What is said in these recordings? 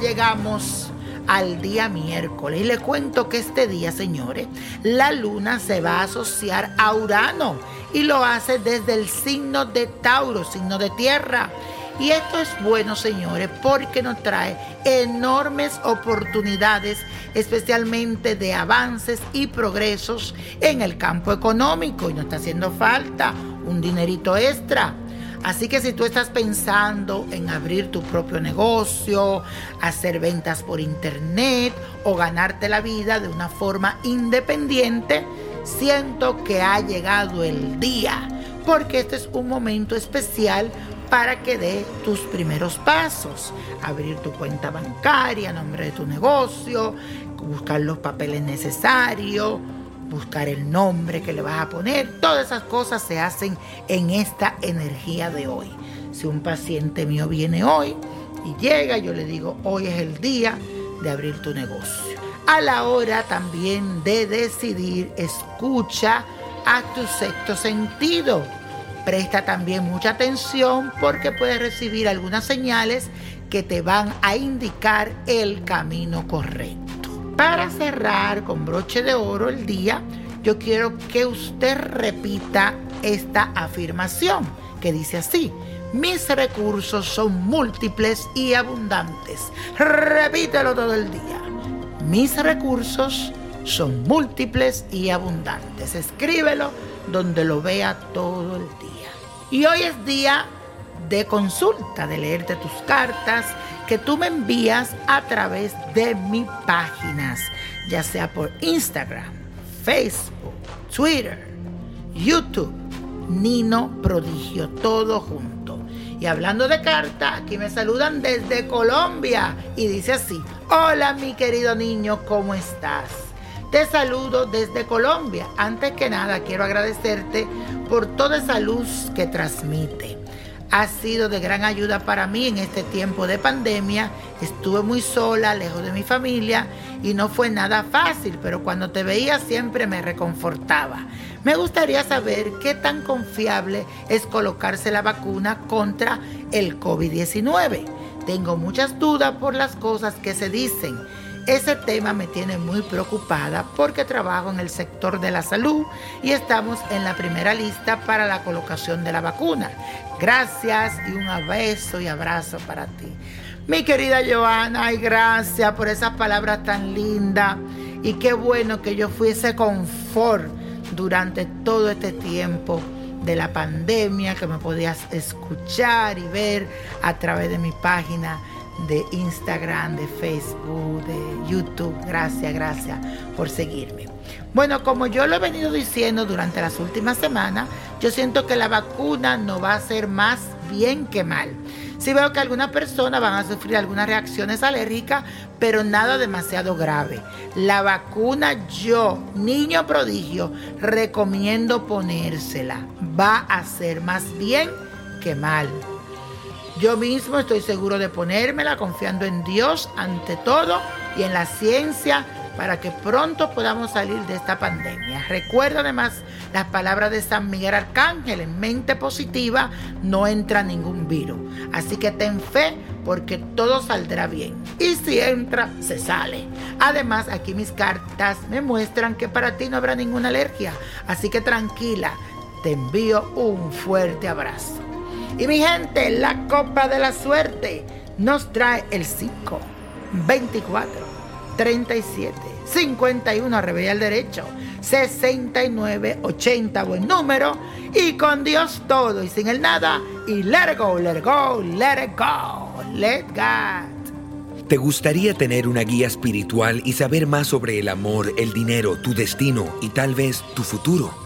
Llegamos al día miércoles. Y le cuento que este día, señores, la luna se va a asociar a Urano y lo hace desde el signo de Tauro, signo de tierra. Y esto es bueno, señores, porque nos trae enormes oportunidades, especialmente de avances y progresos en el campo económico. Y nos está haciendo falta un dinerito extra Así que si tú estás pensando en abrir tu propio negocio, hacer ventas por internet o ganarte la vida de una forma independiente, siento que ha llegado el día, porque este es un momento especial para que dé tus primeros pasos. Abrir tu cuenta bancaria, nombre de tu negocio, buscar los papeles necesarios buscar el nombre que le vas a poner. Todas esas cosas se hacen en esta energía de hoy. Si un paciente mío viene hoy y llega, yo le digo, hoy es el día de abrir tu negocio. A la hora también de decidir, escucha a tu sexto sentido. Presta también mucha atención porque puedes recibir algunas señales que te van a indicar el camino correcto. Para cerrar con broche de oro el día, yo quiero que usted repita esta afirmación que dice así. Mis recursos son múltiples y abundantes. Repítelo todo el día. Mis recursos son múltiples y abundantes. Escríbelo donde lo vea todo el día. Y hoy es día de consulta, de leerte tus cartas que tú me envías a través de mis páginas, ya sea por Instagram, Facebook, Twitter, YouTube, Nino Prodigio, todo junto. Y hablando de carta, aquí me saludan desde Colombia y dice así, hola mi querido niño, ¿cómo estás? Te saludo desde Colombia. Antes que nada, quiero agradecerte por toda esa luz que transmite ha sido de gran ayuda para mí en este tiempo de pandemia. Estuve muy sola, lejos de mi familia y no fue nada fácil, pero cuando te veía siempre me reconfortaba. Me gustaría saber qué tan confiable es colocarse la vacuna contra el COVID-19. Tengo muchas dudas por las cosas que se dicen ese tema me tiene muy preocupada porque trabajo en el sector de la salud y estamos en la primera lista para la colocación de la vacuna. Gracias y un beso y abrazo para ti. Mi querida Joana, y gracias por esas palabras tan lindas. Y qué bueno que yo fuese confort durante todo este tiempo de la pandemia, que me podías escuchar y ver a través de mi página de Instagram, de Facebook, de YouTube. Gracias, gracias por seguirme. Bueno, como yo lo he venido diciendo durante las últimas semanas, yo siento que la vacuna no va a ser más bien que mal. Sí veo que algunas personas van a sufrir algunas reacciones alérgicas, pero nada demasiado grave. La vacuna yo, niño prodigio, recomiendo ponérsela. Va a ser más bien que mal. Yo mismo estoy seguro de ponérmela confiando en Dios ante todo y en la ciencia para que pronto podamos salir de esta pandemia. Recuerda además las palabras de San Miguel Arcángel, en mente positiva no entra ningún virus. Así que ten fe porque todo saldrá bien. Y si entra, se sale. Además, aquí mis cartas me muestran que para ti no habrá ninguna alergia. Así que tranquila, te envío un fuerte abrazo. Y mi gente, la copa de la suerte nos trae el 5, 24, 37, 51, revés al derecho, 69, 80, buen número. Y con Dios todo y sin el nada. Y let it go, let go, let it go, let God. ¿Te gustaría tener una guía espiritual y saber más sobre el amor, el dinero, tu destino y tal vez tu futuro?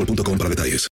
boostmobile.com para detalles.